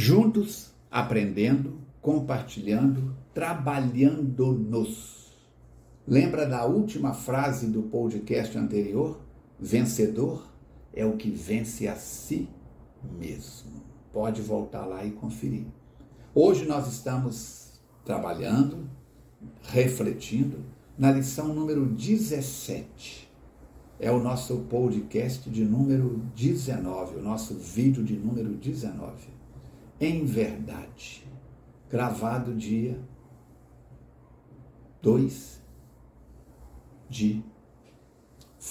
Juntos, aprendendo, compartilhando, trabalhando-nos. Lembra da última frase do podcast anterior? Vencedor é o que vence a si mesmo. Pode voltar lá e conferir. Hoje nós estamos trabalhando, refletindo na lição número 17. É o nosso podcast de número 19, o nosso vídeo de número 19. Em verdade, gravado dia 2 de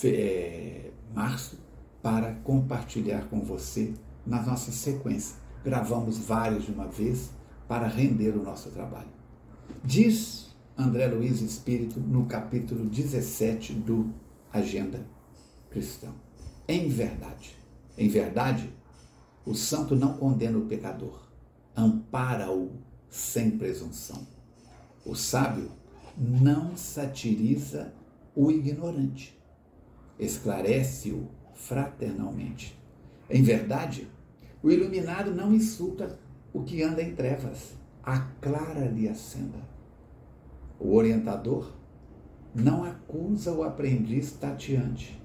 é, março para compartilhar com você na nossa sequência. Gravamos vários de uma vez para render o nosso trabalho. Diz André Luiz Espírito no capítulo 17 do Agenda Cristã. Em verdade, em verdade, o santo não condena o pecador, ampara-o sem presunção. O sábio não satiriza o ignorante, esclarece-o fraternalmente. Em verdade, o iluminado não insulta o que anda em trevas, aclara-lhe a senda. O orientador não acusa o aprendiz tateante.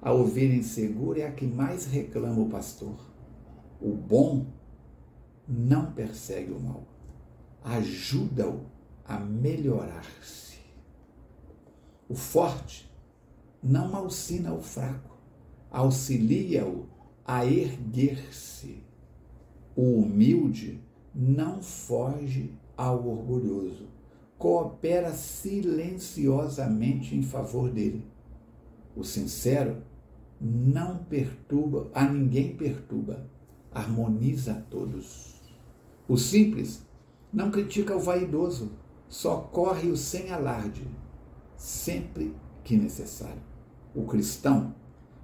A ovelha insegura é a que mais reclama o pastor. O bom não persegue o mal, ajuda-o a melhorar-se. O forte não malsina o fraco, auxilia-o a erguer-se. O humilde não foge ao orgulhoso, coopera silenciosamente em favor dele. O sincero não perturba, a ninguém perturba, harmoniza a todos. O simples não critica o vaidoso, só corre o sem alarde, sempre que necessário. O cristão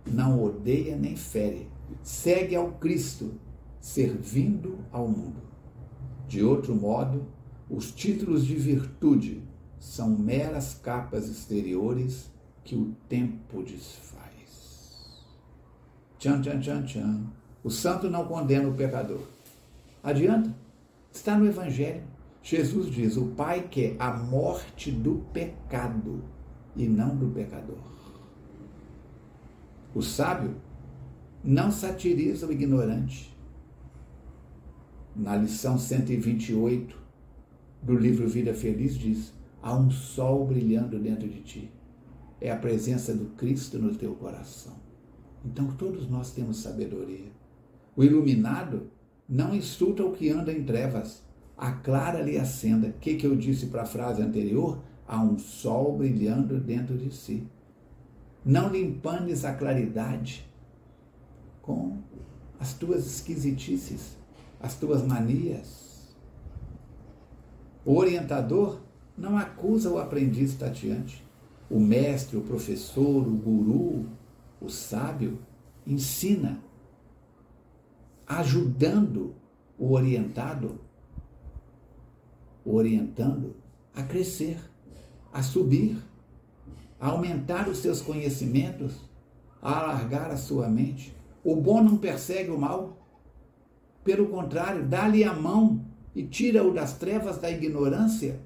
não odeia nem fere, segue ao Cristo, servindo ao mundo. De outro modo, os títulos de virtude são meras capas exteriores que o tempo desfaz. Tchan, tchan, tchan, tchan. O santo não condena o pecador. Adianta? Está no Evangelho. Jesus diz: o Pai quer a morte do pecado e não do pecador. O sábio não satiriza o ignorante. Na lição 128 do livro Vida Feliz diz: há um sol brilhando dentro de ti. É a presença do Cristo no teu coração. Então todos nós temos sabedoria. O iluminado não insulta o que anda em trevas, aclara-lhe a senda. O que, que eu disse para a frase anterior? Há um sol brilhando dentro de si. Não lhe a claridade com as tuas esquisitices, as tuas manias. O orientador não acusa o aprendiz tateante. O mestre, o professor, o guru, o sábio ensina, ajudando o orientado, o orientando a crescer, a subir, a aumentar os seus conhecimentos, a alargar a sua mente. O bom não persegue o mal. Pelo contrário, dá-lhe a mão e tira-o das trevas da ignorância.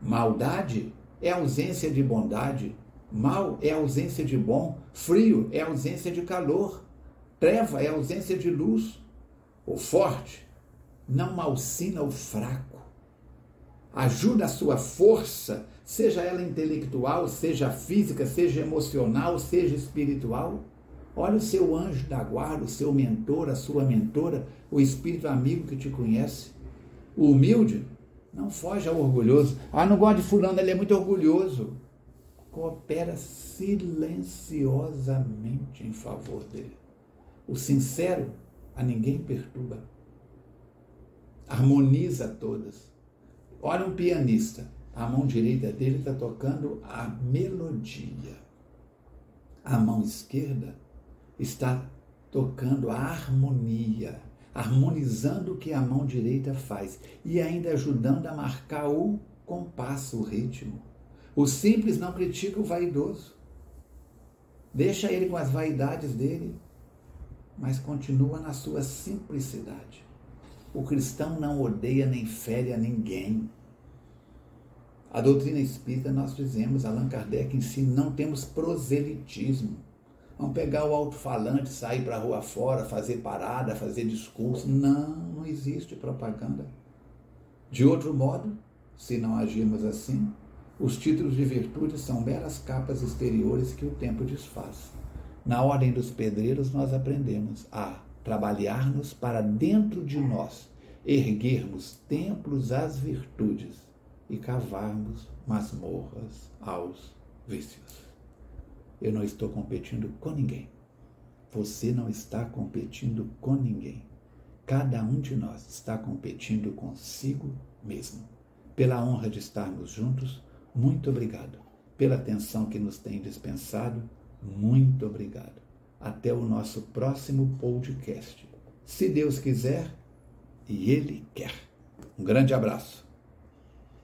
Maldade é ausência de bondade, mal é ausência de bom, frio é ausência de calor, treva é ausência de luz. O forte não malsina o fraco, ajuda a sua força, seja ela intelectual, seja física, seja emocional, seja espiritual Olha o seu anjo da guarda, o seu mentor, a sua mentora, o espírito amigo que te conhece. O humilde não foge ao orgulhoso. Ah, não gosto de fulano, ele é muito orgulhoso. Coopera silenciosamente em favor dele. O sincero a ninguém perturba. Harmoniza todas. Olha um pianista. A mão direita dele está tocando a melodia. A mão esquerda está tocando a harmonia, harmonizando o que a mão direita faz e ainda ajudando a marcar o compasso, o ritmo. O simples não critica o vaidoso. Deixa ele com as vaidades dele, mas continua na sua simplicidade. O cristão não odeia nem fere a ninguém. A doutrina espírita, nós dizemos, Allan Kardec ensina, não temos proselitismo. Vamos pegar o alto-falante, sair para a rua fora, fazer parada, fazer discurso. Não, não existe propaganda. De outro modo, se não agirmos assim, os títulos de virtude são meras capas exteriores que o tempo desfaz. Na ordem dos pedreiros, nós aprendemos a trabalhar-nos para dentro de nós, erguermos templos às virtudes e cavarmos masmorras aos vícios. Eu não estou competindo com ninguém. Você não está competindo com ninguém. Cada um de nós está competindo consigo mesmo. Pela honra de estarmos juntos, muito obrigado. Pela atenção que nos tem dispensado, muito obrigado. Até o nosso próximo podcast. Se Deus quiser e Ele quer. Um grande abraço.